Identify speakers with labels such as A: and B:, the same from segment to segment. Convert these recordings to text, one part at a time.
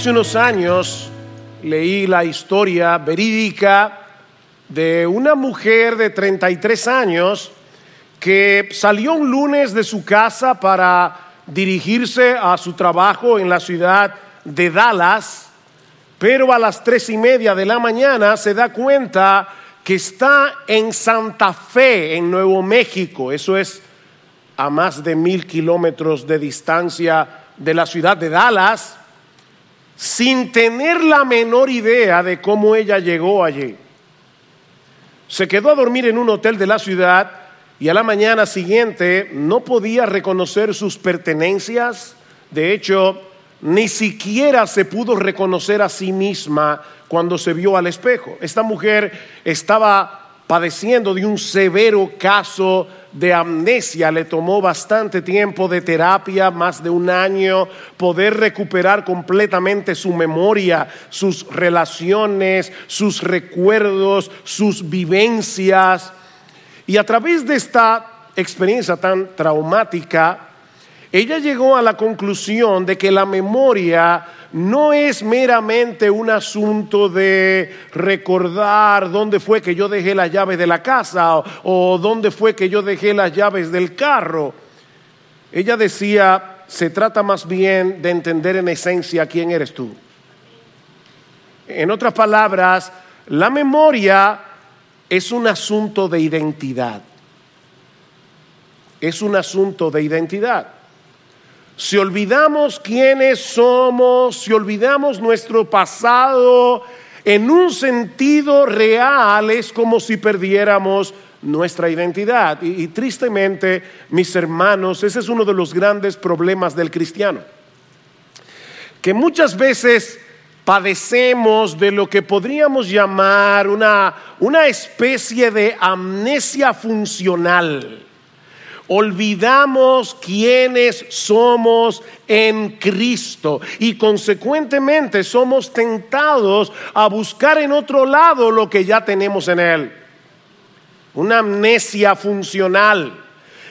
A: Hace unos años leí la historia verídica de una mujer de 33 años que salió un lunes de su casa para dirigirse a su trabajo en la ciudad de Dallas, pero a las tres y media de la mañana se da cuenta que está en Santa Fe, en Nuevo México. Eso es a más de mil kilómetros de distancia de la ciudad de Dallas sin tener la menor idea de cómo ella llegó allí. Se quedó a dormir en un hotel de la ciudad y a la mañana siguiente no podía reconocer sus pertenencias. De hecho, ni siquiera se pudo reconocer a sí misma cuando se vio al espejo. Esta mujer estaba padeciendo de un severo caso de amnesia. Le tomó bastante tiempo de terapia, más de un año, poder recuperar completamente su memoria, sus relaciones, sus recuerdos, sus vivencias. Y a través de esta experiencia tan traumática, ella llegó a la conclusión de que la memoria no es meramente un asunto de recordar dónde fue que yo dejé las llaves de la casa o, dónde fue que yo dejé las llaves del carro. Ella decía, se trata más bien de entender en esencia quién eres tú. En otras palabras, la memoria es un asunto de identidad. Es un asunto de identidad. Si olvidamos quiénes somos, si olvidamos nuestro pasado, en un sentido real es como si perdiéramos nuestra identidad. Y, tristemente, mis hermanos, ese es uno de los grandes problemas del cristiano. Que muchas veces padecemos de lo que podríamos llamar una, una especie de amnesia funcional olvidamos quiénes somos en Cristo y consecuentemente somos tentados a buscar en otro lado lo que ya tenemos en Él. Una amnesia funcional.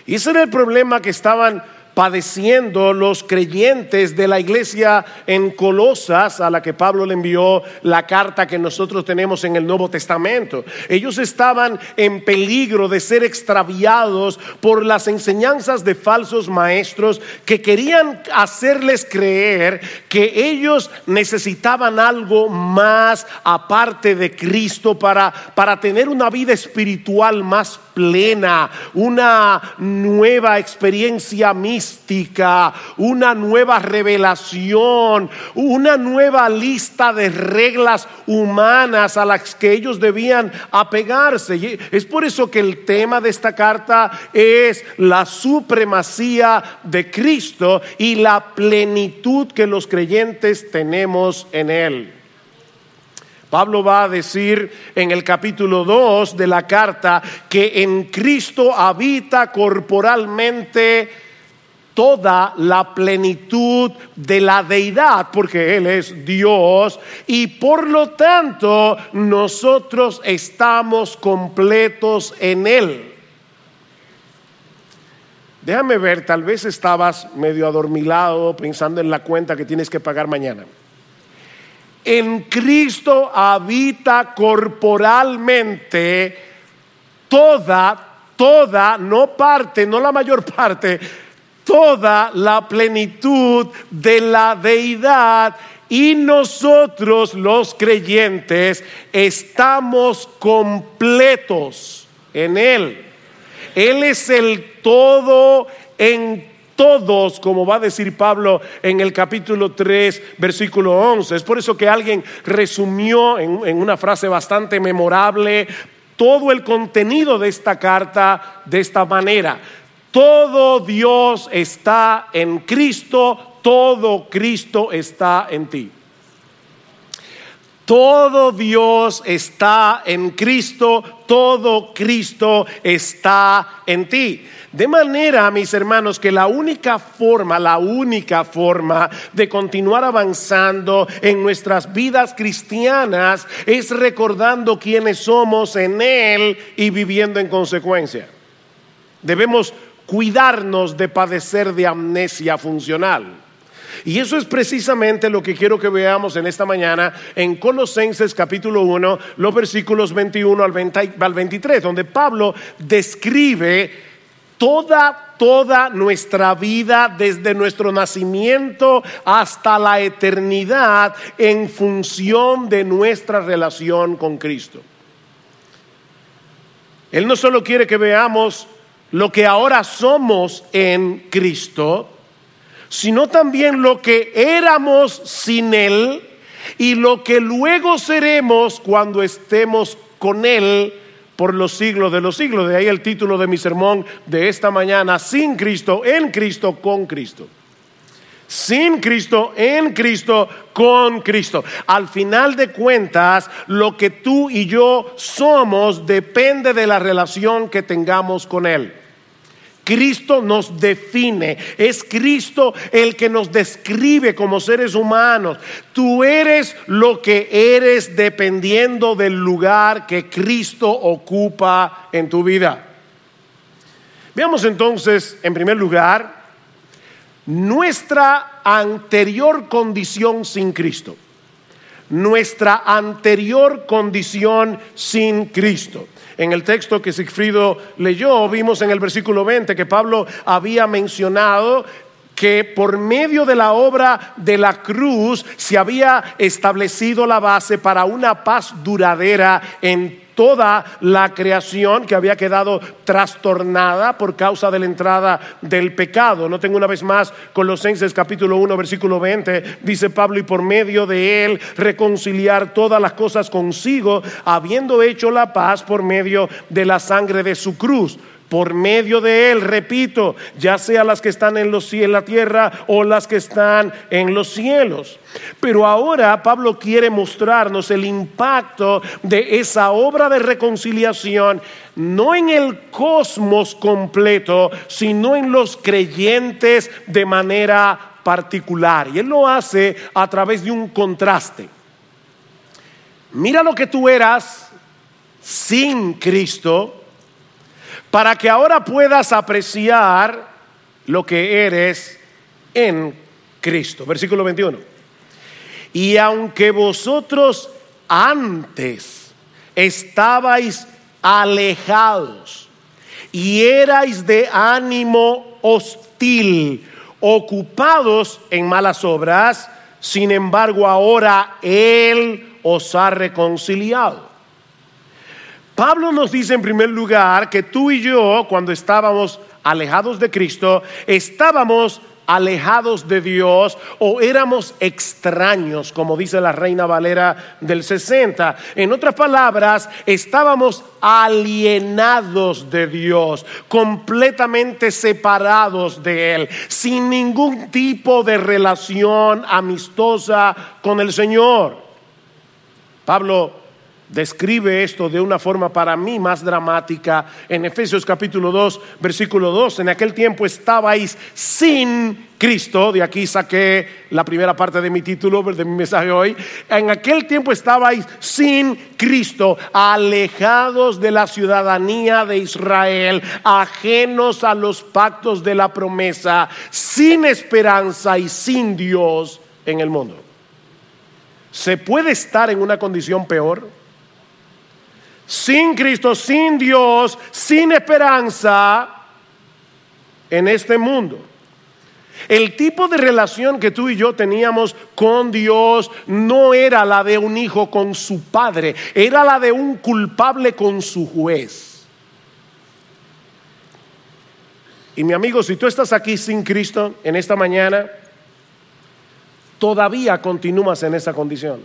A: Y ese era el problema que estaban padeciendo los creyentes de la iglesia en Colosas, a la que Pablo le envió la carta que nosotros tenemos en el Nuevo Testamento. Ellos estaban en peligro de ser extraviados por las enseñanzas de falsos maestros que querían hacerles creer que ellos necesitaban algo más aparte de Cristo para, para tener una vida espiritual más plena, una nueva experiencia mística, una nueva revelación, una nueva lista de reglas humanas a las que ellos debían apegarse. Es por eso que el tema de esta carta es la supremacía de Cristo y la plenitud que los creyentes tenemos en Él. Pablo va a decir en el capítulo 2 de la carta que en Cristo habita corporalmente toda la plenitud de la deidad, porque Él es Dios, y por lo tanto nosotros estamos completos en Él. Déjame ver, tal vez estabas medio adormilado pensando en la cuenta que tienes que pagar mañana en Cristo habita corporalmente toda, toda, no parte, no la mayor parte, toda la plenitud de la deidad y nosotros los creyentes estamos completos en Él. Él es el todo en todos, como va a decir Pablo en el capítulo 3, versículo 11. Es por eso que alguien resumió en, en una frase bastante memorable todo el contenido de esta carta de esta manera. Todo Dios está en Cristo, todo Cristo está en ti. Todo Dios está en Cristo, todo Cristo está en ti. De manera, mis hermanos, que la única forma, la única forma de continuar avanzando en nuestras vidas cristianas es recordando quiénes somos en Él y viviendo en consecuencia. Debemos cuidarnos de padecer de amnesia funcional. Y eso es precisamente lo que quiero que veamos en esta mañana en Colosenses capítulo 1, los versículos 21 al, 23, donde Pablo describe toda, toda nuestra vida desde nuestro nacimiento hasta la eternidad en función de nuestra relación con Cristo. Él no solo quiere que veamos lo que ahora somos en Cristo, sino también lo que éramos sin Él y lo que luego seremos cuando estemos con Él por los siglos de los siglos. De ahí el título de mi sermón de esta mañana, sin Cristo, en Cristo, con Cristo. Sin Cristo, en Cristo, con Cristo. Al final de cuentas, lo que tú y yo somos depende de la relación que tengamos con Él. Cristo nos define, es Cristo el que nos describe como seres humanos. Tú eres lo que eres dependiendo del lugar que Cristo ocupa en tu vida. Veamos entonces, en primer lugar, nuestra anterior condición sin Cristo. Nuestra anterior condición sin Cristo. En el texto que Sigfrido leyó, vimos en el versículo 20 que Pablo había mencionado que por medio de la obra de la cruz se había establecido la base para una paz duradera en toda la creación que había quedado trastornada por causa de la entrada del pecado. No tengo una vez más Colosenses capítulo 1 versículo 20, dice Pablo, y por medio de él reconciliar todas las cosas consigo, habiendo hecho la paz por medio de la sangre de su cruz por medio de él, repito, ya sea las que están en los en la tierra o las que están en los cielos. Pero ahora Pablo quiere mostrarnos el impacto de esa obra de reconciliación no en el cosmos completo, sino en los creyentes de manera particular. Y él lo hace a través de un contraste. Mira lo que tú eras sin Cristo para que ahora puedas apreciar lo que eres en Cristo. Versículo 21. Y aunque vosotros antes estabais alejados y erais de ánimo hostil, ocupados en malas obras, sin embargo ahora Él os ha reconciliado Pablo nos dice en primer lugar que tú y yo, cuando estábamos alejados de Cristo, estábamos alejados de Dios o éramos extraños, como dice la Reina Valera del 60. En otras palabras, estábamos alienados de Dios, completamente separados de Él, sin ningún tipo de relación amistosa con el Señor. Pablo describe esto de una forma para mí más dramática en Efesios capítulo 2, versículo 2. En aquel tiempo estabais sin Cristo, de aquí saqué la primera parte de mi título, de mi mensaje hoy. En aquel tiempo estabais sin Cristo, alejados de la ciudadanía de Israel, ajenos a los pactos de la promesa, sin esperanza y sin Dios en el mundo. ¿Se puede estar en una condición peor? Sin Cristo, sin Dios, sin esperanza en este mundo. El tipo de relación que tú y yo teníamos con Dios no era la de un hijo con su padre, era la de un culpable con su juez. Y mi amigo, si tú estás aquí sin Cristo en esta mañana, todavía continúas en esa condición.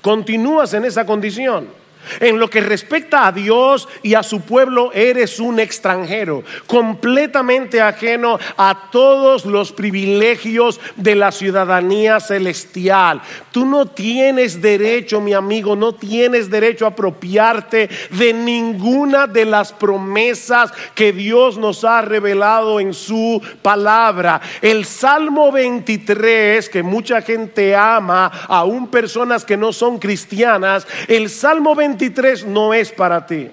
A: Continúas en esa condición. En lo que respecta a Dios y a su pueblo, eres un extranjero, completamente ajeno a todos los privilegios de la ciudadanía celestial. Tú no tienes derecho, mi amigo, no tienes derecho a apropiarte de ninguna de las promesas que Dios nos ha revelado en su palabra. El Salmo 23, que mucha gente ama, aún personas que no son cristianas, el Salmo 23 no es para ti.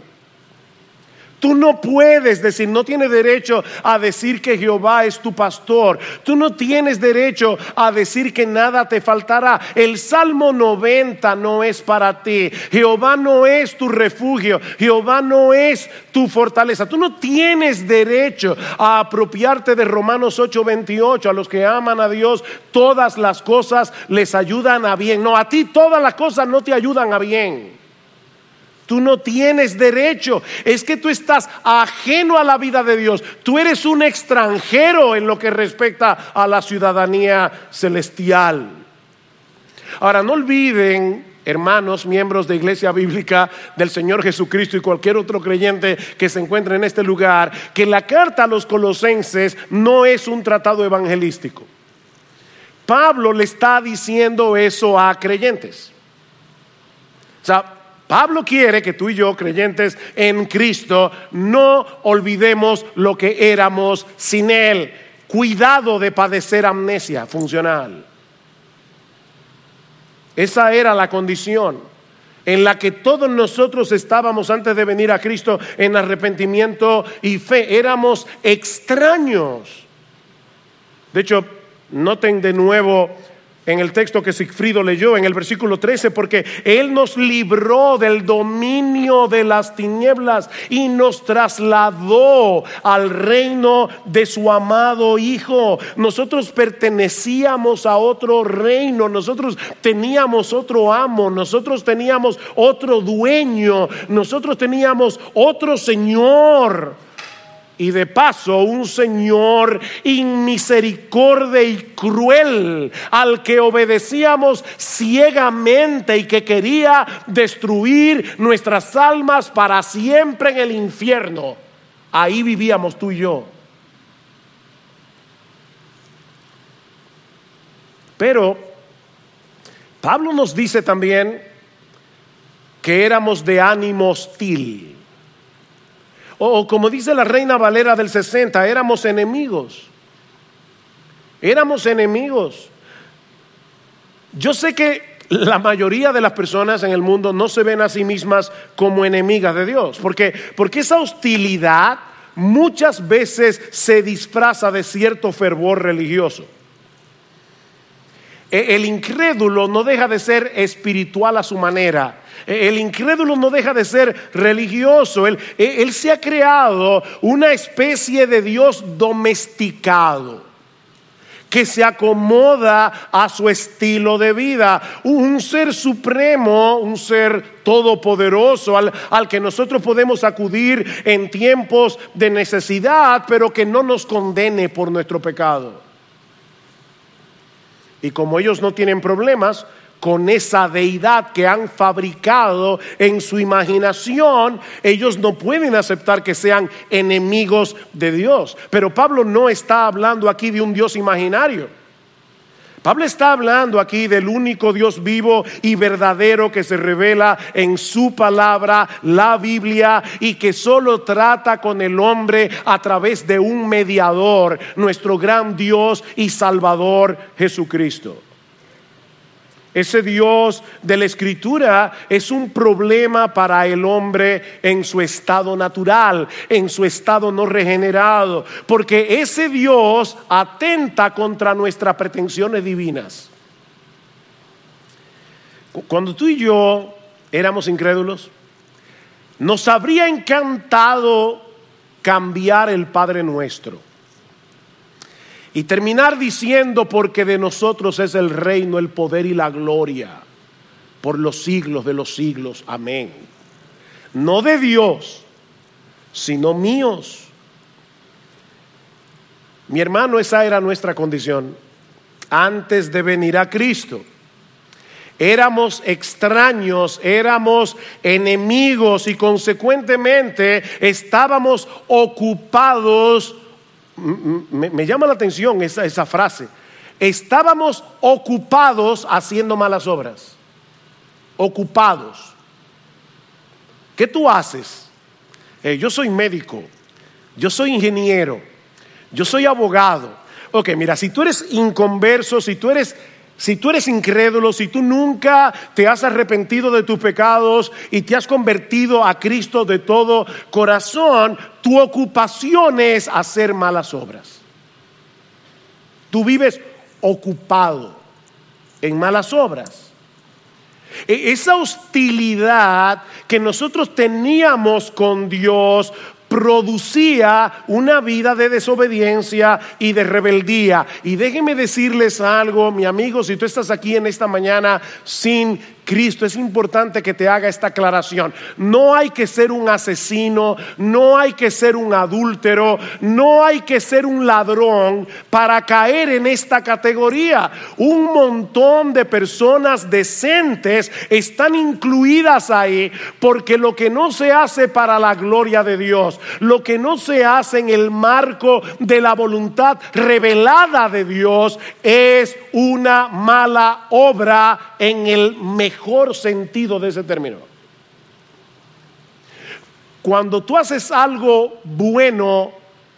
A: Tú no puedes decir, no tienes derecho a decir que Jehová es tu pastor. Tú no tienes derecho a decir que nada te faltará. El Salmo 90 no es para ti. Jehová no es tu refugio. Jehová no es tu fortaleza. Tú no tienes derecho a apropiarte de Romanos 8:28. A los que aman a Dios, todas las cosas les ayudan a bien. No, a ti todas las cosas no te ayudan a bien. Tú no tienes derecho. Es que tú estás ajeno a la vida de Dios. Tú eres un extranjero en lo que respecta a la ciudadanía celestial. Ahora, no olviden, hermanos, miembros de Iglesia Bíblica del Señor Jesucristo y cualquier otro creyente que se encuentre en este lugar, que la carta a los colosenses no es un tratado evangelístico. Pablo le está diciendo eso a creyentes. O sea, Pablo quiere que tú y yo, creyentes en Cristo, no olvidemos lo que éramos sin Él. Cuidado de padecer amnesia funcional. Esa era la condición en la que todos nosotros estábamos antes de venir a Cristo en arrepentimiento y fe. Éramos extraños. De hecho, noten de nuevo en el texto que Sigfrido leyó, en el versículo 13, porque Él nos libró del dominio de las tinieblas y nos trasladó al reino de su amado Hijo. Nosotros pertenecíamos a otro reino, nosotros teníamos otro amo, nosotros teníamos otro dueño, nosotros teníamos otro Señor y de paso un Señor inmisericordia y cruel al que obedecíamos ciegamente y que quería destruir nuestras almas para siempre en el infierno. Ahí vivíamos tú y yo. Pero Pablo nos dice también que éramos de ánimo hostil. O como dice la Reina Valera del 60, éramos enemigos. Éramos enemigos. Yo sé que la mayoría de las personas en el mundo no se ven a sí mismas como enemigas de Dios, porque, porque esa hostilidad muchas veces se disfraza de cierto fervor religioso. E, el incrédulo no deja de ser espiritual a su manera, el incrédulo no deja de ser religioso. Él, él se ha creado una especie de Dios domesticado que se acomoda a su estilo de vida. Un ser supremo, un ser todopoderoso al, al, que nosotros podemos acudir en tiempos de necesidad, pero que no nos condene por nuestro pecado. Y como ellos no tienen problemas, con esa deidad que han fabricado en su imaginación, ellos no pueden aceptar que sean enemigos de Dios. Pero Pablo no está hablando aquí de un Dios imaginario. Pablo está hablando aquí del único Dios vivo y verdadero que se revela en su palabra, la Biblia, y que solo trata con el hombre a través de un mediador, nuestro gran Dios y Salvador Jesucristo. Ese Dios de la Escritura es un problema para el hombre en su estado natural, en su estado no regenerado, porque ese Dios atenta contra nuestras pretensiones divinas. Cuando tú y yo éramos incrédulos, nos habría encantado cambiar el Padre nuestro y terminar diciendo, porque de nosotros es el reino, el poder y la gloria, por los siglos de los siglos. Amén. No de Dios, sino míos. Mi hermano, esa era nuestra condición antes de venir a Cristo. Éramos extraños, éramos enemigos y consecuentemente estábamos ocupados me, llama la atención esa, esa frase. Estábamos ocupados haciendo malas obras. Ocupados. ¿Qué tú haces? Eh, yo soy médico, yo soy ingeniero, yo soy abogado. Ok, mira, si tú eres inconverso, si tú eres si tú eres incrédulo, si tú nunca te has arrepentido de tus pecados y te has convertido a Cristo de todo corazón, tu ocupación es hacer malas obras. Tú vives ocupado en malas obras. E-, esa hostilidad que nosotros teníamos con Dios producía una vida de desobediencia y de rebeldía. Y déjenme decirles algo, mi amigo, si tú estás aquí en esta mañana sin Cristo, es importante que te haga esta aclaración. No hay que ser un asesino, no hay que ser un adúltero, no hay que ser un ladrón para caer en esta categoría. Un montón de personas decentes están incluidas ahí porque lo que no se hace para la gloria de Dios, lo que no se hace en el marco de la voluntad revelada de Dios es una mala obra en el mejor mejor sentido de ese término. Cuando tú haces algo bueno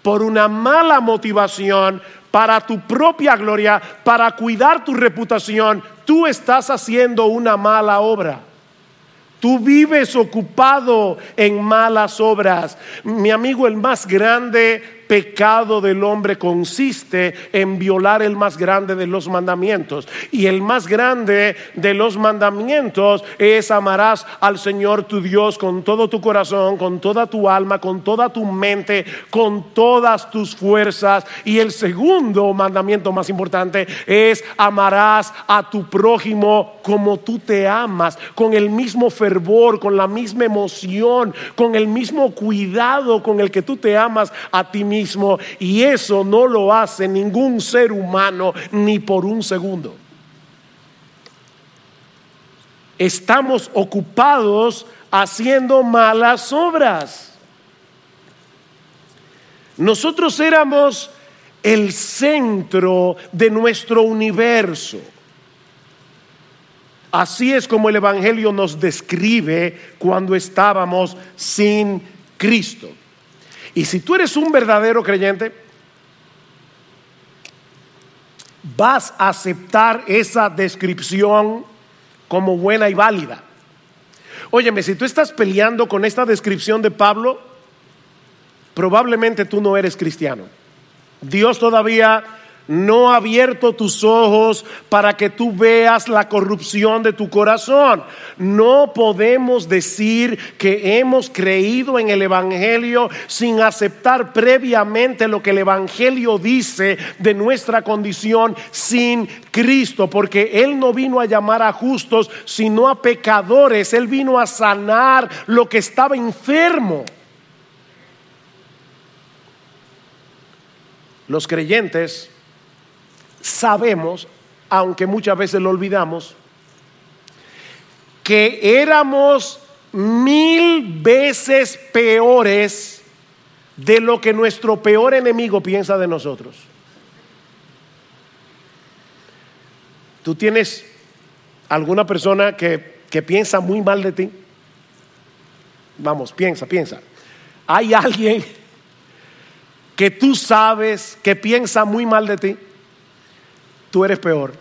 A: por una mala motivación, para tu propia gloria, para cuidar tu reputación, tú estás haciendo una mala obra. Tú vives ocupado en malas obras. Mi amigo, el más grande pecado del hombre consiste en violar el más grande de los mandamientos. Y el más grande de los mandamientos es amarás al Señor tu Dios con todo tu corazón, con toda tu alma, con toda tu mente, con todas tus fuerzas. Y el segundo mandamiento más importante es amarás a tu prójimo como tú te amas, con el mismo fervor, con la misma emoción, con el mismo cuidado con el que tú te amas a ti mismo y eso no lo hace ningún ser humano ni por un segundo. Estamos ocupados haciendo malas obras. Nosotros éramos el centro de nuestro universo. Así es como el Evangelio nos describe cuando estábamos sin Cristo. Y si tú eres un verdadero creyente, vas a aceptar esa descripción como buena y válida. Óyeme, si tú estás peleando con esta descripción de Pablo, probablemente tú no eres cristiano. Dios todavía no ha abierto tus ojos para que tú veas la corrupción de tu corazón. No podemos decir que hemos creído en el Evangelio sin aceptar previamente lo que el Evangelio dice de nuestra condición sin Cristo, porque Él no vino a llamar a justos, sino a pecadores. Él vino a sanar lo que estaba enfermo. Los creyentes sabemos, aunque muchas veces lo olvidamos, que éramos mil veces peores de lo que nuestro peor enemigo piensa de nosotros. ¿Tú tienes alguna persona que, que piensa muy mal de ti? Vamos, piensa, piensa. ¿Hay alguien que tú sabes que piensa muy mal de ti? Tú eres peor.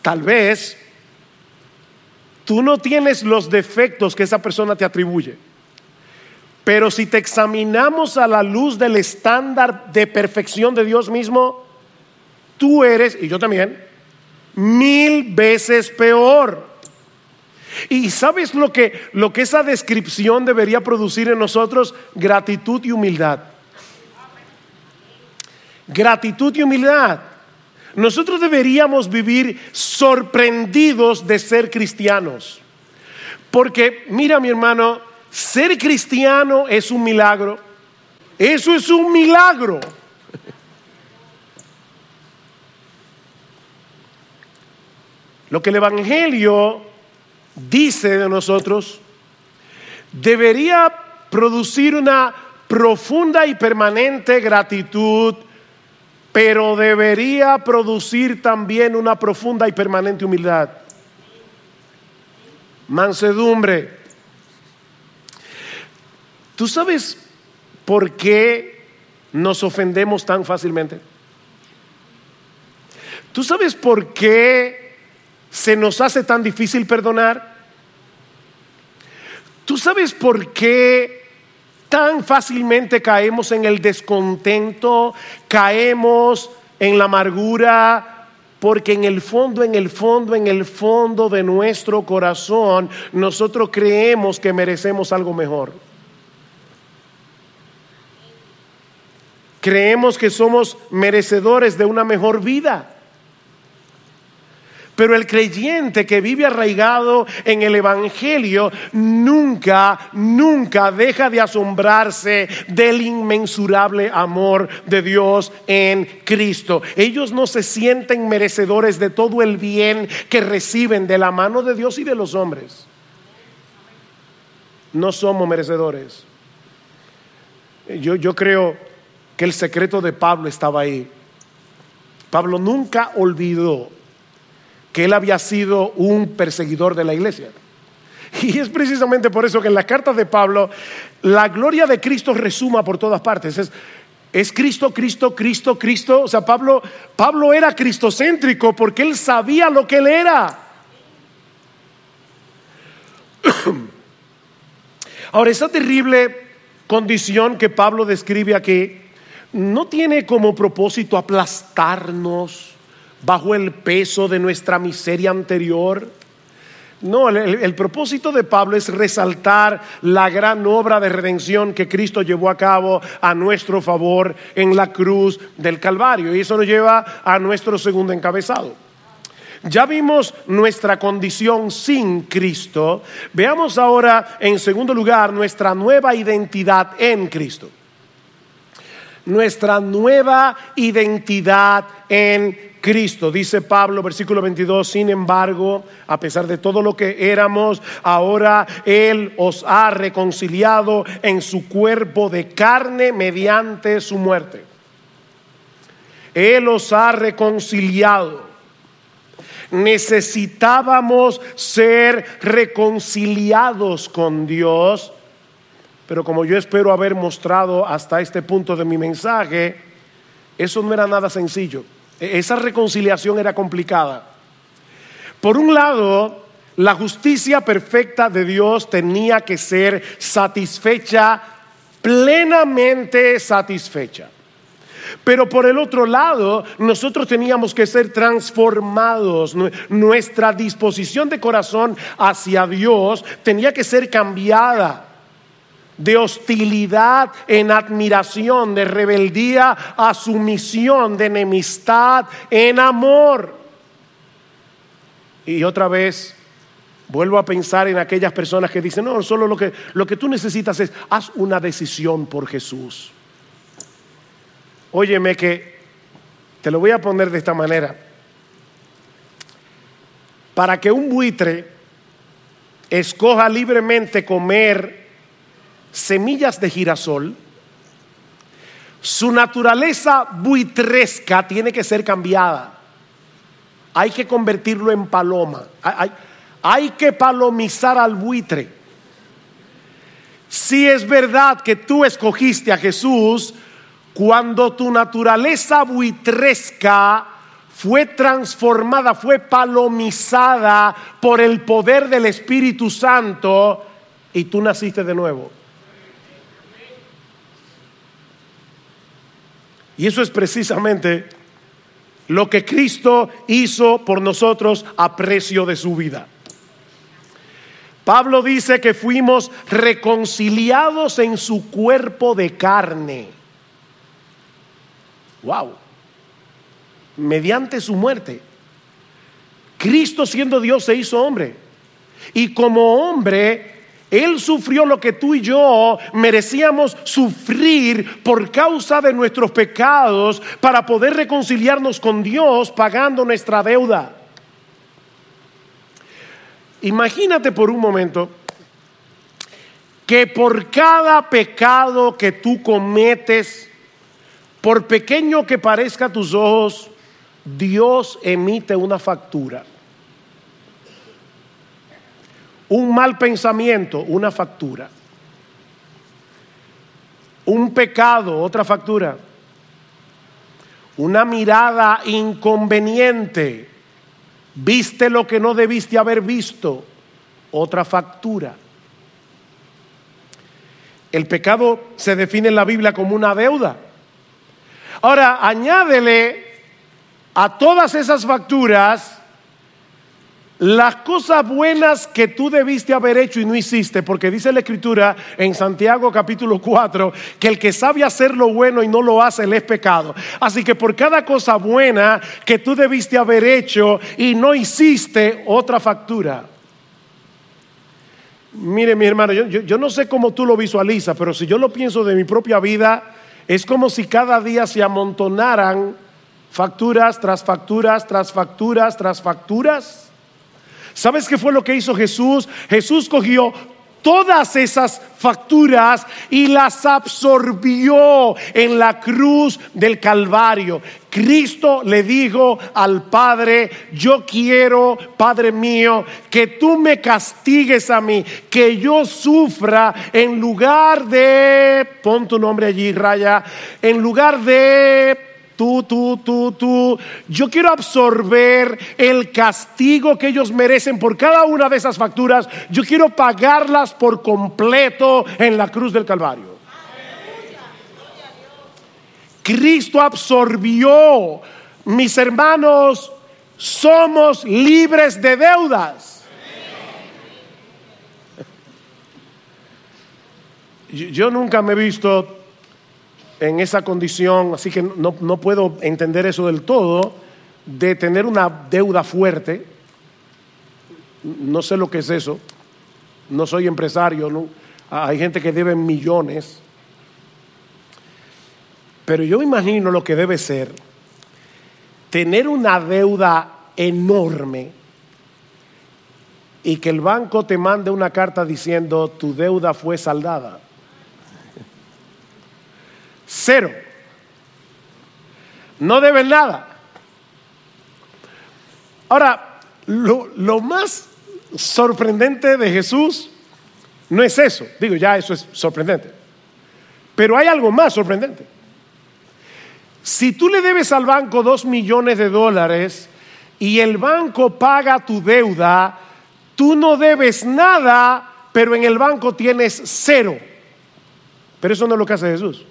A: Tal vez tú no tienes los defectos que esa persona te atribuye. Pero si te examinamos a la luz del estándar de perfección de Dios mismo, tú eres, y yo también, mil veces peor. Y sabes lo que, lo que esa descripción debería producir en nosotros? Gratitud y humildad gratitud y humildad. Nosotros deberíamos vivir sorprendidos de ser cristianos. Porque, mira mi hermano, ser cristiano es un milagro. Eso es un milagro. Lo que el Evangelio dice de nosotros debería producir una profunda y permanente gratitud pero debería producir también una profunda y permanente humildad. Mansedumbre. ¿Tú sabes por qué nos ofendemos tan fácilmente? ¿Tú sabes por qué se nos hace tan difícil perdonar? ¿Tú sabes por qué tan fácilmente caemos en el descontento, caemos en la amargura? Porque en el fondo, en el fondo, en el fondo de nuestro corazón, nosotros creemos que merecemos algo mejor. Creemos que somos merecedores de una mejor vida. Pero el creyente que vive arraigado en el Evangelio nunca, nunca deja de asombrarse del inmensurable amor de Dios en Cristo. Ellos no se sienten merecedores de todo el bien que reciben de la mano de Dios y de los hombres. No somos merecedores. Yo, yo creo que el secreto de Pablo estaba ahí. Pablo nunca olvidó que él había sido un perseguidor de la iglesia. Y es precisamente por eso que en las cartas de Pablo la gloria de Cristo resuma por todas partes. Es, es Cristo, Cristo, Cristo, Cristo. O sea, Pablo, Pablo era cristocéntrico porque él sabía lo que él era. Ahora, esa terrible condición que Pablo describe aquí no tiene como propósito aplastarnos bajo el peso de nuestra miseria anterior. No, el, propósito de Pablo es resaltar la gran obra de redención que Cristo llevó a cabo a nuestro favor en la cruz del Calvario. Y eso nos lleva a nuestro segundo encabezado. Ya vimos nuestra condición sin Cristo. Veamos ahora, en segundo lugar, nuestra nueva identidad en Cristo nuestra nueva identidad en Cristo. Dice Pablo, versículo 22, sin embargo, a pesar de todo lo que éramos, ahora Él os ha reconciliado en su cuerpo de carne mediante su muerte. Él os ha reconciliado. Necesitábamos ser reconciliados con Dios pero como yo espero haber mostrado hasta este punto de mi mensaje, eso no era nada sencillo. E-, esa reconciliación era complicada. Por un lado, la justicia perfecta de Dios tenía que ser satisfecha, plenamente satisfecha. Pero por el otro lado, nosotros teníamos que ser transformados. Nuestra disposición de corazón hacia Dios tenía que ser cambiada de hostilidad en admiración, de rebeldía a sumisión, de enemistad en amor. Y otra vez vuelvo a pensar en aquellas personas que dicen, no, solo lo que, lo que tú necesitas es, haz una decisión por Jesús. Óyeme que te lo voy a poner de esta manera. Para que un buitre escoja libremente comer semillas de girasol, su naturaleza buitresca tiene que ser cambiada. Hay que convertirlo en paloma. Hay, hay, que palomizar al buitre. Si es verdad que tú escogiste a Jesús, cuando tu naturaleza buitresca fue transformada, fue palomizada por el poder del Espíritu Santo y tú naciste de nuevo. Y eso es precisamente lo que Cristo hizo por nosotros a precio de su vida. Pablo dice que fuimos reconciliados en su cuerpo de carne. Wow. Mediante su muerte. Cristo siendo Dios se hizo hombre. Y como hombre él sufrió lo que tú y yo merecíamos sufrir por causa de nuestros pecados para poder reconciliarnos con Dios pagando nuestra deuda. Imagínate por un momento que por cada pecado que tú cometes, por pequeño que parezca a tus ojos, Dios emite una factura un mal pensamiento, una factura. Un pecado, otra factura. una mirada inconveniente, viste lo que no debiste haber visto, otra factura. El pecado se define en la Biblia como una deuda. Ahora, añádele a todas esas facturas las cosas buenas que tú debiste haber hecho y no hiciste, porque dice la escritura en Santiago capítulo 4 que el que sabe hacer lo bueno y no lo hace le es pecado. Así que por cada cosa buena que tú debiste haber hecho y no hiciste, otra factura. Mire mi hermano, yo, yo no sé cómo tú lo visualizas, pero si yo lo pienso de mi propia vida, es como si cada día se amontonaran facturas tras facturas, tras facturas, tras facturas ¿Sabes qué fue lo que hizo Jesús? Jesús cogió todas esas facturas y las absorbió en la cruz del Calvario. Cristo le dijo al Padre, yo quiero, Padre mío, que tú me castigues a mí, que yo sufra en lugar de, pon tu nombre allí, Raya, en lugar de tú, tú, tú, tú. Yo quiero absorber el castigo que ellos merecen por cada una de esas facturas. Yo quiero pagarlas por completo en la cruz del Calvario. Cristo absorbió, mis hermanos, somos libres de deudas. Yo nunca me he visto en esa condición, así que no, puedo entender eso del todo, de tener una deuda fuerte. No sé lo que es eso. No soy empresario, ¿no? hay gente que debe millones. Pero yo imagino lo que debe ser tener una deuda enorme y que el banco te mande una carta diciendo tu deuda fue saldada. Cero. No deben nada. Ahora, lo, más sorprendente de Jesús no es eso. Digo, ya eso es sorprendente. Pero hay algo más sorprendente. Si tú le debes al banco dos millones de dólares y el banco paga tu deuda, tú no debes nada, pero en el banco tienes cero. Pero eso no es lo que hace Jesús.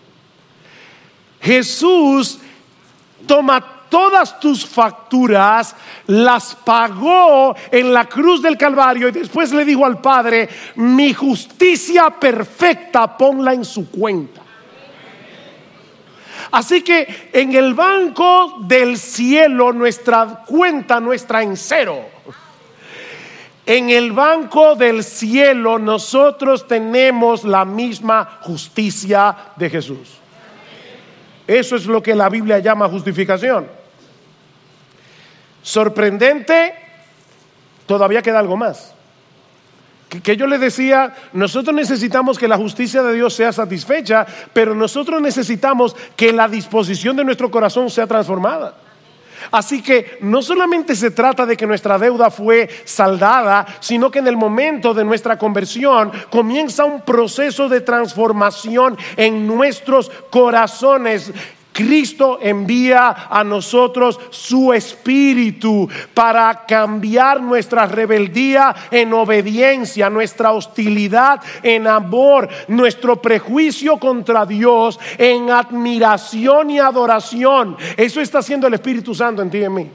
A: Jesús toma todas tus facturas, las pagó en la cruz del Calvario y después le dijo al Padre, mi justicia perfecta ponla en su cuenta. Así que en el banco del cielo nuestra cuenta nuestra en cero. En el banco del cielo nosotros tenemos la misma justicia de Jesús. Eso es lo que la Biblia llama justificación. Sorprendente, todavía queda algo más. Que, yo le decía, nosotros necesitamos que la justicia de Dios sea satisfecha, pero nosotros necesitamos que la disposición de nuestro corazón sea transformada. Así que no solamente se trata de que nuestra deuda fue saldada, sino que en el momento de nuestra conversión comienza un proceso de transformación en nuestros corazones. Cristo envía a nosotros su espíritu para cambiar nuestra rebeldía en obediencia, nuestra hostilidad en amor, nuestro prejuicio contra Dios en admiración y adoración. Eso está haciendo el Espíritu Santo en ti y en mí.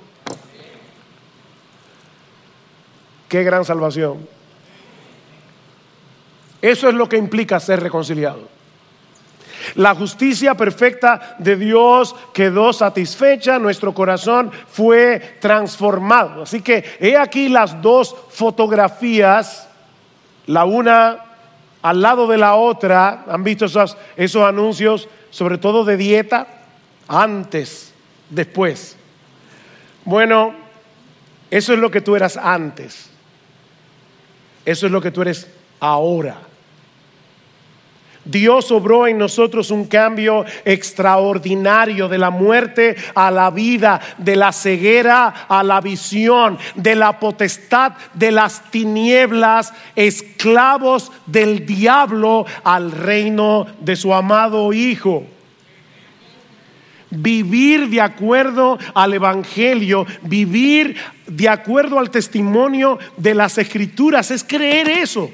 A: Qué gran salvación. Eso es lo que implica ser reconciliado. La justicia perfecta de Dios quedó satisfecha, nuestro corazón fue transformado. Así que he aquí las dos fotografías, la una al lado de la otra. ¿Han visto esos, esos anuncios, sobre todo de dieta? Antes, después. Bueno, eso es lo que tú eras antes. Eso es lo que tú eres ahora. Dios obró en nosotros un cambio extraordinario de la muerte a la vida, de la ceguera a la visión, de la potestad de las tinieblas, esclavos del diablo al reino de su amado Hijo. Vivir de acuerdo al Evangelio, vivir de acuerdo al testimonio de las Escrituras, es creer eso.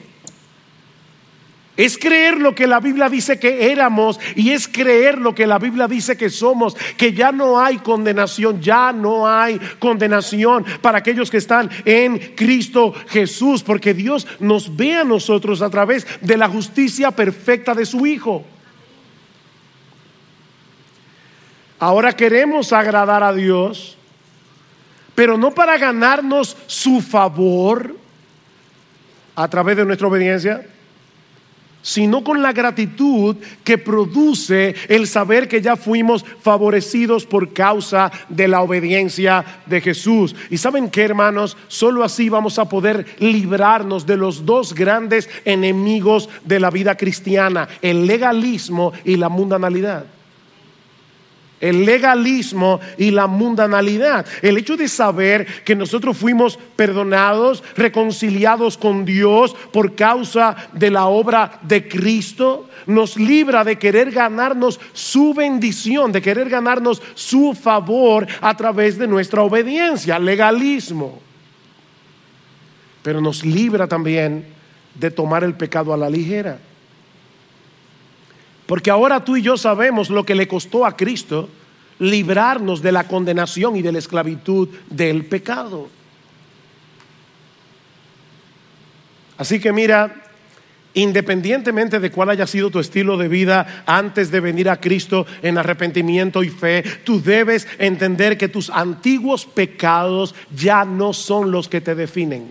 A: Es creer lo que la Biblia dice que éramos y es creer lo que la Biblia dice que somos, que ya no hay condenación, ya no hay condenación para aquellos que están en Cristo Jesús, porque Dios nos ve a nosotros a través de la justicia perfecta de su Hijo. Ahora queremos agradar a Dios, pero no para ganarnos su favor a través de nuestra obediencia sino con la gratitud que produce el saber que ya fuimos favorecidos por causa de la obediencia de Jesús. Y saben que, hermanos, solo así vamos a poder librarnos de los dos grandes enemigos de la vida cristiana, el legalismo y la mundanalidad el legalismo y la mundanalidad. El hecho de saber que nosotros fuimos perdonados, reconciliados con Dios por causa de la obra de Cristo, nos libra de querer ganarnos su bendición, de querer ganarnos su favor a través de nuestra obediencia, legalismo. Pero nos libra también de tomar el pecado a la ligera. Porque ahora tú y yo sabemos lo que le costó a Cristo librarnos de la condenación y de la esclavitud del pecado. Así que mira, independientemente de cuál haya sido tu estilo de vida antes de venir a Cristo en arrepentimiento y fe, tú debes entender que tus antiguos pecados ya no son los que te definen.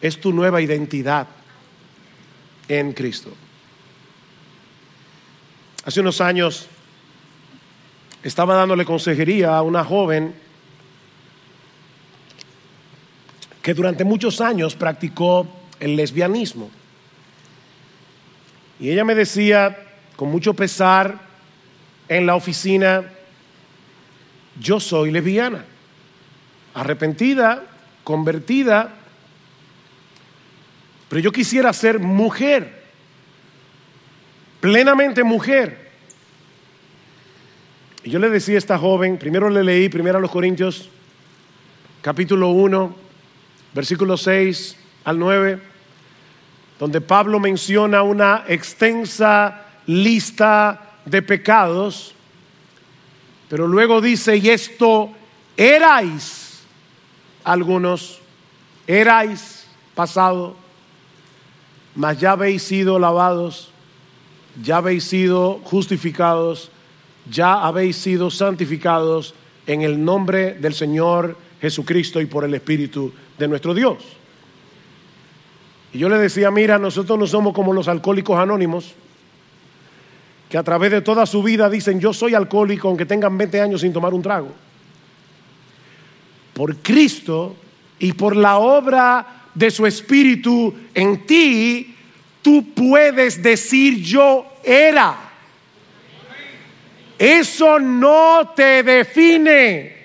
A: Es tu nueva identidad en Cristo. Hace unos años estaba dándole consejería a una joven que durante muchos años practicó el lesbianismo. Y ella me decía, con mucho pesar, en la oficina, yo soy lesbiana, arrepentida, convertida, pero yo quisiera ser mujer, plenamente mujer. Y yo le decía a esta joven, primero le leí, primero a los Corintios, capítulo 1, versículo 6 al 9, donde Pablo menciona una extensa lista de pecados, pero luego dice, y esto erais algunos, erais pasado, mas ya habéis sido lavados, ya habéis sido justificados, ya habéis sido santificados en el nombre del Señor Jesucristo y por el Espíritu de nuestro Dios. Y yo le decía, mira, nosotros no somos como los alcohólicos anónimos, que a través de toda su vida dicen, yo soy alcohólico aunque tengan 20 años sin tomar un trago. Por Cristo y por la obra de su Espíritu en ti, tú puedes decir yo era. Eso no te define.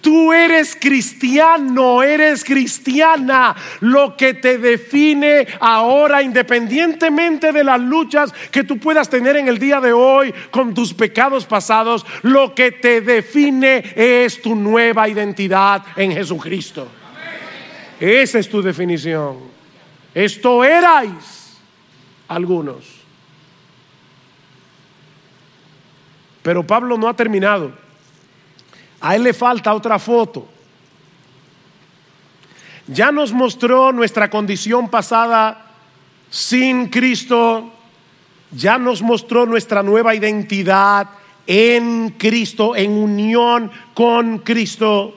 A: Tú eres cristiano, eres cristiana. Lo que te define ahora, independientemente de las luchas que tú puedas tener en el día de hoy con tus pecados pasados, lo que te define es tu nueva identidad en Jesucristo. Esa es tu definición. Esto erais algunos. Pero Pablo no ha terminado. A él le falta otra foto. Ya nos mostró nuestra condición pasada sin Cristo. Ya nos mostró nuestra nueva identidad en Cristo, en unión con Cristo.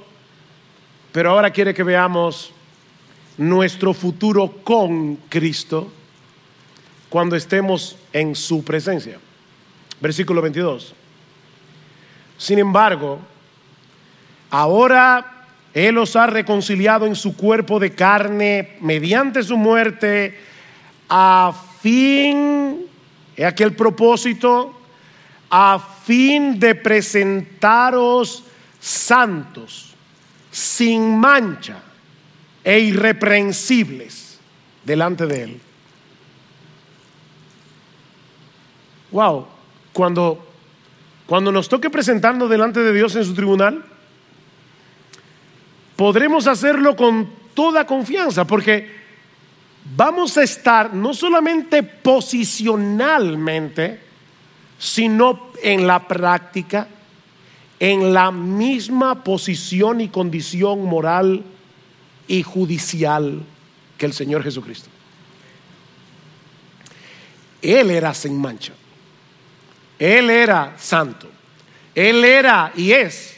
A: Pero ahora quiere que veamos nuestro futuro con Cristo cuando estemos en su presencia. Versículo 22. Sin embargo, ahora Él los ha reconciliado en su cuerpo de carne mediante su muerte a fin, he aquí el propósito, a fin de presentaros santos, sin mancha e irreprensibles delante de Él. wow, cuando, cuando nos toque presentarnos delante de Dios en su tribunal, podremos hacerlo con toda confianza, porque vamos a estar no solamente posicionalmente, sino en la práctica, en la misma posición y condición moral y judicial que el Señor Jesucristo. Él era sin mancha. Él era santo. Él era y es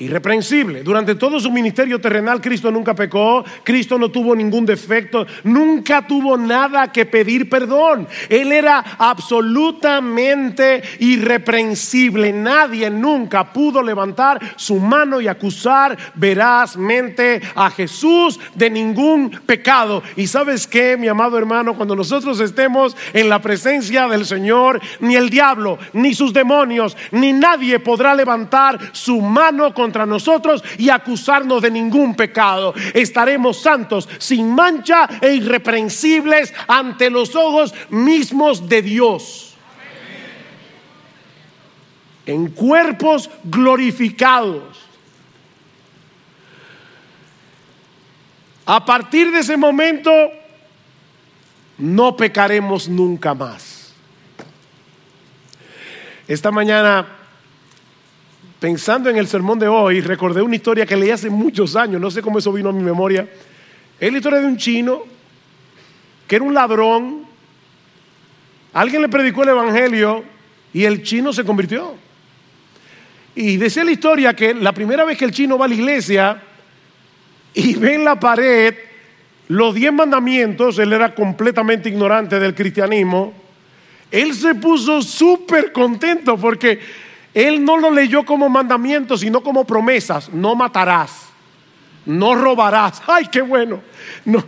A: irreprensible. Durante todo su ministerio terrenal, Cristo nunca pecó, Cristo no tuvo ningún defecto, nunca tuvo nada que pedir perdón. Él era absolutamente irreprensible. Nadie nunca pudo levantar su mano y acusar verazmente a Jesús de ningún pecado. Y sabes qué, mi amado hermano, cuando nosotros estemos en la presencia del Señor, ni el diablo, ni sus demonios, ni nadie podrá levantar su mano con contra nosotros y acusarnos de ningún pecado. Estaremos santos, sin mancha e irreprensibles ante los ojos mismos de Dios. En cuerpos glorificados. A partir de ese momento, no pecaremos nunca más. Esta mañana pensando en el sermón de hoy, recordé una historia que leí hace muchos años, no sé cómo eso vino a mi memoria. Es la historia de un chino que era un ladrón. Alguien le predicó el evangelio y el chino se convirtió. Y decía la historia que la primera vez que el chino va a la iglesia y ve en la pared los diez mandamientos, él era completamente ignorante del cristianismo, él se puso súper contento porque él no lo leyó como mandamiento, sino como promesas. No matarás, no robarás. Ay, qué bueno. No,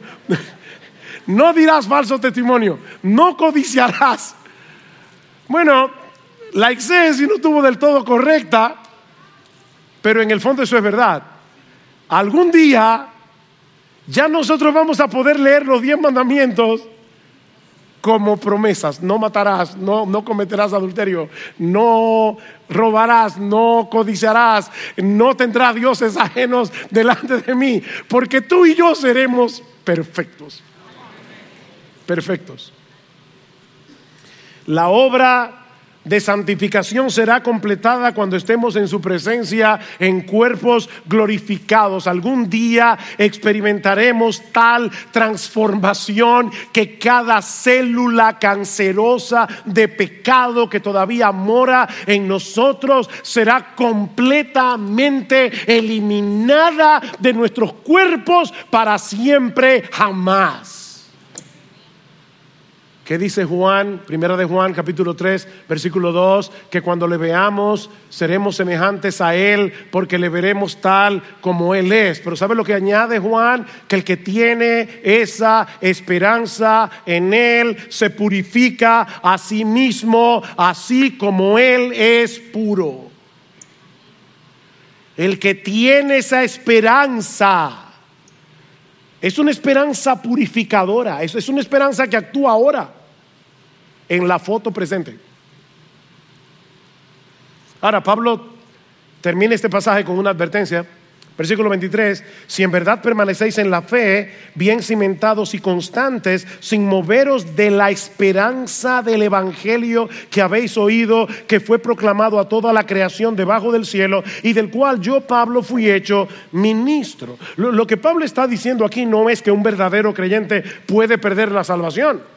A: no dirás falso testimonio, no codiciarás. Bueno, la exégesis no estuvo del todo correcta, pero en el fondo eso es verdad. Algún día ya nosotros vamos a poder leer los diez mandamientos como promesas. No matarás, no, no cometerás adulterio, no robarás, no codiciarás, no tendrás dioses ajenos delante de mí, porque tú y yo seremos perfectos. Perfectos. La obra de santificación será completada cuando estemos en su presencia en cuerpos glorificados. Algún día experimentaremos tal transformación que cada célula cancerosa de pecado que todavía mora en nosotros será completamente eliminada de nuestros cuerpos para siempre jamás. ¿Qué dice Juan? Primera de Juan, capítulo 3, versículo 2, que cuando le veamos seremos semejantes a Él porque le veremos tal como Él es. Pero ¿sabe lo que añade Juan? Que el que tiene esa esperanza en Él se purifica a sí mismo, así como Él es puro. El que tiene esa esperanza es una esperanza purificadora, es, una esperanza que actúa ahora en la foto presente. Ahora, Pablo termina este pasaje con una advertencia. Versículo 23, si en verdad permanecéis en la fe, bien cimentados y constantes, sin moveros de la esperanza del Evangelio que habéis oído, que fue proclamado a toda la creación debajo del cielo y del cual yo, Pablo, fui hecho ministro. Lo, lo que Pablo está diciendo aquí no es que un verdadero creyente puede perder la salvación.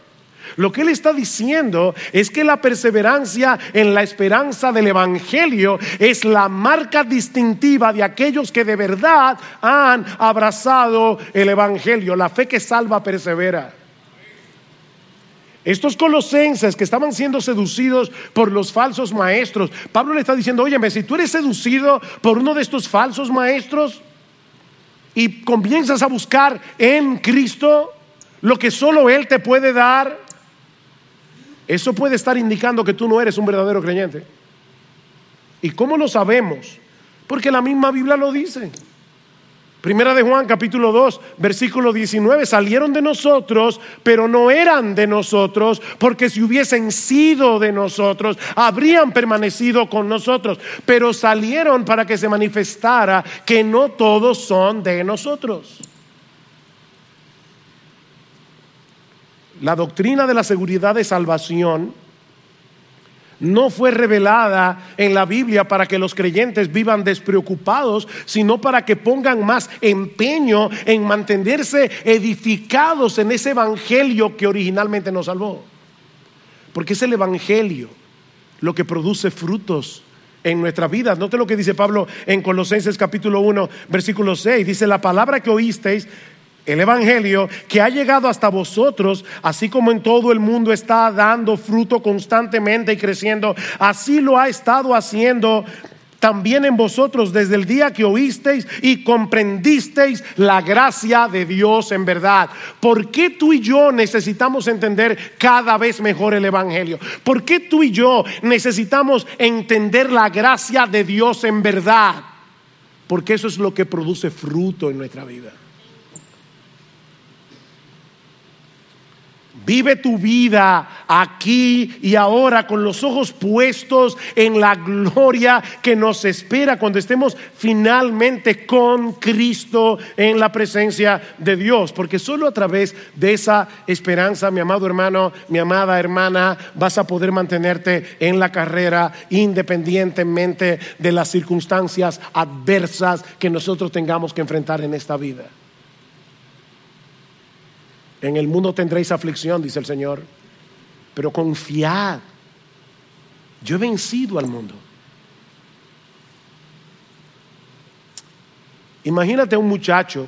A: Lo que él está diciendo es que la perseverancia en la esperanza del Evangelio es la marca distintiva de aquellos que de verdad han abrazado el Evangelio. La fe que salva persevera. Estos colosenses que estaban siendo seducidos por los falsos maestros, Pablo le está diciendo, óyeme, si tú eres seducido por uno de estos falsos maestros y comienzas a buscar en Cristo lo que solo Él te puede dar, eso puede estar indicando que tú no eres un verdadero creyente. ¿Y cómo lo sabemos? Porque la misma Biblia lo dice. Primera de Juan capítulo 2, versículo 19, salieron de nosotros, pero no eran de nosotros, porque si hubiesen sido de nosotros, habrían permanecido con nosotros, pero salieron para que se manifestara que no todos son de nosotros. La doctrina de la seguridad de salvación no fue revelada en la Biblia para que los creyentes vivan despreocupados, sino para que pongan más empeño en mantenerse edificados en ese evangelio que originalmente nos salvó. Porque es el evangelio lo que produce frutos en nuestras vidas. Note lo que dice Pablo en Colosenses capítulo 1, versículo 6. Dice, la palabra que oísteis el Evangelio que ha llegado hasta vosotros, así como en todo el mundo está dando fruto constantemente y creciendo, así lo ha estado haciendo también en vosotros desde el día que oísteis y comprendisteis la gracia de Dios en verdad. ¿Por qué tú y yo necesitamos entender cada vez mejor el Evangelio? ¿Por qué tú y yo necesitamos entender la gracia de Dios en verdad? Porque eso es lo que produce fruto en nuestra vida. Vive tu vida aquí y ahora con los ojos puestos en la gloria que nos espera cuando estemos finalmente con Cristo en la presencia de Dios. Porque solo a través de esa esperanza, mi amado hermano, mi amada hermana, vas a poder mantenerte en la carrera independientemente de las circunstancias adversas que nosotros tengamos que enfrentar en esta vida. En el mundo tendréis aflicción, dice el Señor, pero confiad. Yo he vencido al mundo. Imagínate un muchacho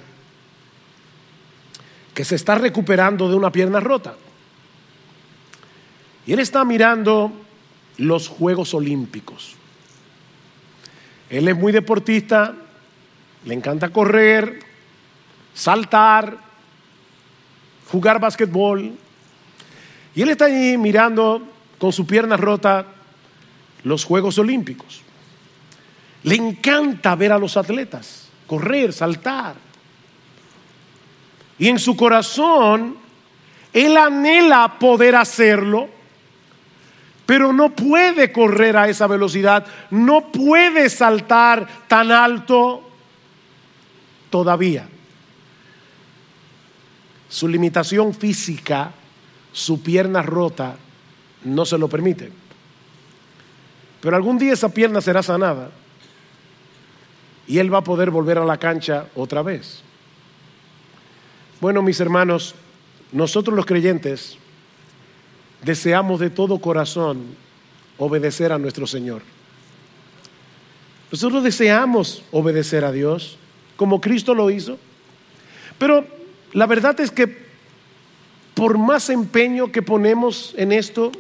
A: que se está recuperando de una pierna rota. Y él está mirando los Juegos Olímpicos. Él es muy deportista, le encanta correr, saltar, jugar basquetbol. Y él está ahí mirando con su pierna rota los Juegos Olímpicos. Le encanta ver a los atletas correr, saltar. Y en su corazón, él anhela poder hacerlo, pero no puede correr a esa velocidad, no puede saltar tan alto todavía su limitación física, su pierna rota, no se lo permite. Pero algún día esa pierna será sanada y él va a poder volver a la cancha otra vez. Bueno, mis hermanos, nosotros los creyentes deseamos de todo corazón obedecer a nuestro Señor. Nosotros deseamos obedecer a Dios como Cristo lo hizo, pero la verdad es que por más empeño que ponemos en esto,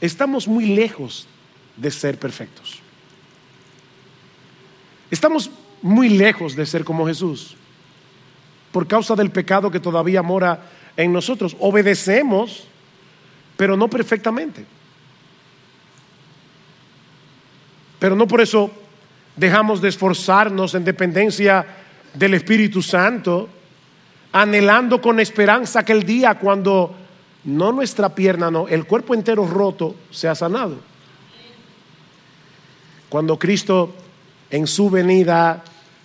A: estamos muy lejos de ser perfectos. Estamos muy lejos de ser como Jesús por causa del pecado que todavía mora en nosotros. Obedecemos, pero no perfectamente. Pero no por eso dejamos de esforzarnos en dependencia del Espíritu Santo anhelando con esperanza aquel día cuando no nuestra pierna, no, el cuerpo entero roto sea sanado. Cuando Cristo en su venida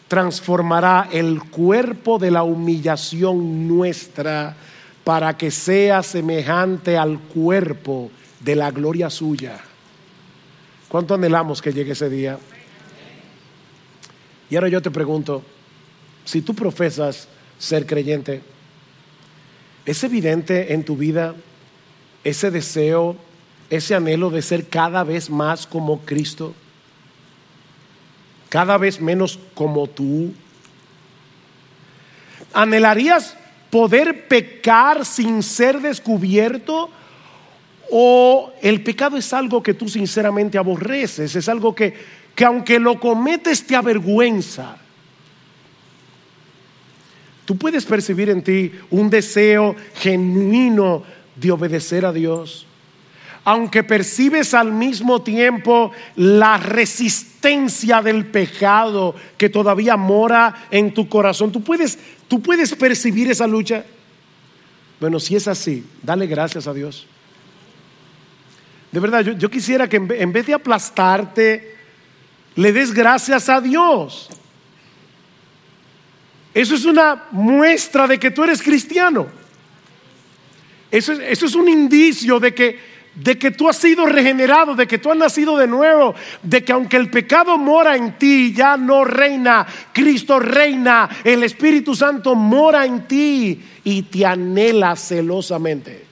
A: transformará el cuerpo de la humillación nuestra para que sea semejante al cuerpo de la gloria suya. ¿Cuánto anhelamos que llegue ese día? Y ahora yo te pregunto, si tú profesas ser creyente? ¿Es evidente en tu vida ese deseo, ese anhelo de ser cada vez más como Cristo? Cada vez menos como tú. ¿Anhelarías poder pecar sin ser descubierto? ¿O el pecado es algo que tú sinceramente aborreces? Es algo que, que aunque lo cometes te avergüenza. Tú puedes percibir en ti un deseo genuino de obedecer a Dios. aunque percibes al mismo tiempo la resistencia del pecado que todavía mora en tu corazón, tú puedes, tú puedes percibir esa lucha. Bueno, si es así, dale gracias a Dios. De verdad, yo, quisiera que en vez de aplastarte, le des gracias a Dios. Eso es una muestra de que tú eres cristiano. Eso es, un indicio de que de que tú has sido regenerado, de que tú has nacido de nuevo, de que aunque el pecado mora en ti, ya no reina, Cristo reina, el Espíritu Santo mora en ti y te anhela celosamente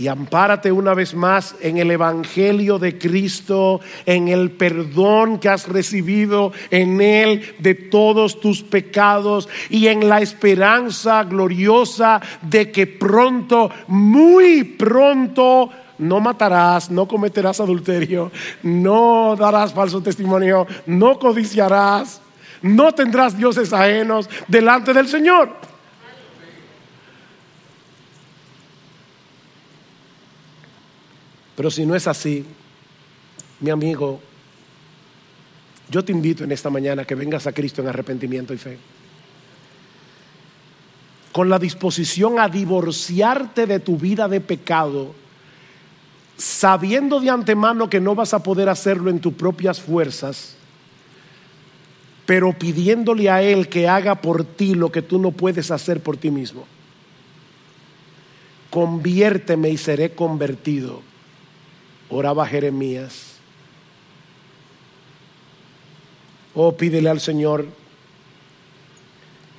A: y ampárate una vez más en el Evangelio de Cristo, en el perdón que has recibido en Él de todos tus pecados y en la esperanza gloriosa de que pronto, muy pronto, no matarás, no cometerás adulterio, no darás falso testimonio, no codiciarás, no tendrás dioses ajenos delante del Señor. Pero si no es así, mi amigo, yo te invito en esta mañana que vengas a Cristo en arrepentimiento y fe. Con la disposición a divorciarte de tu vida de pecado, sabiendo de antemano que no vas a poder hacerlo en tus propias fuerzas, pero pidiéndole a Él que haga por ti lo que tú no puedes hacer por ti mismo. Conviérteme y seré convertido oraba Jeremías. Oh, pídele al Señor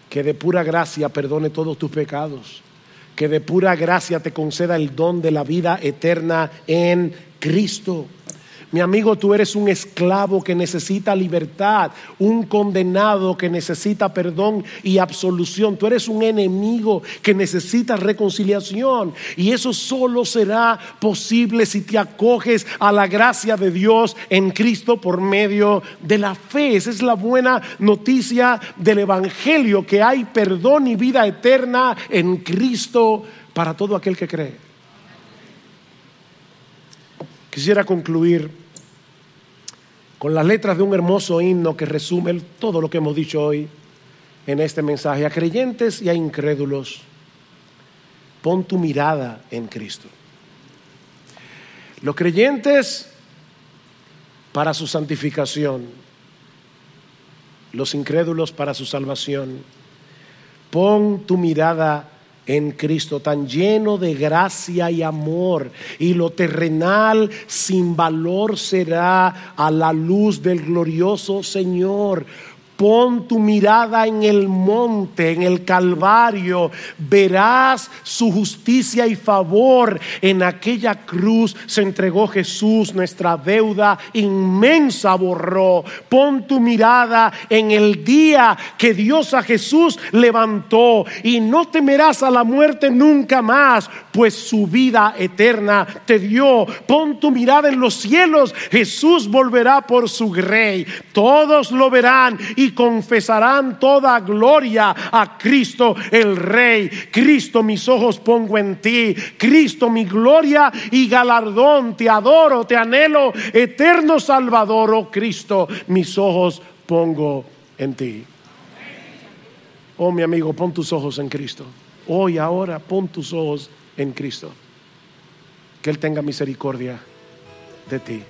A: que de pura gracia perdone todos tus pecados, que de pura gracia te conceda el don de la vida eterna en Cristo. Mi amigo, tú eres un esclavo que necesita libertad, un condenado que necesita perdón y absolución. Tú eres un enemigo que necesita reconciliación. Y eso solo será posible si te acoges a la gracia de Dios en Cristo por medio de la fe. Esa es la buena noticia del Evangelio, que hay perdón y vida eterna en Cristo para todo aquel que cree. Quisiera concluir con las letras de un hermoso himno que resume todo lo que hemos dicho hoy en este mensaje. A creyentes y a incrédulos, pon tu mirada en Cristo. Los creyentes para su santificación, los incrédulos para su salvación. Pon tu mirada en Cristo, tan lleno de gracia y amor, y lo terrenal sin valor será a la luz del glorioso Señor. Pon tu mirada en el monte, en el Calvario. Verás su justicia y favor. En aquella cruz se entregó Jesús, nuestra deuda inmensa borró. Pon tu mirada en el día que Dios a Jesús levantó y no temerás a la muerte nunca más, pues su vida eterna te dio. Pon tu mirada en los cielos. Jesús volverá por su rey. Todos lo verán confesarán toda gloria a Cristo el Rey. Cristo, mis ojos pongo en ti. Cristo, mi gloria y galardón. Te adoro, te anhelo, eterno Salvador, oh Cristo, mis ojos pongo en ti. Oh, mi amigo, pon tus ojos en Cristo. Hoy, ahora, pon tus ojos en Cristo. Que Él tenga misericordia de ti.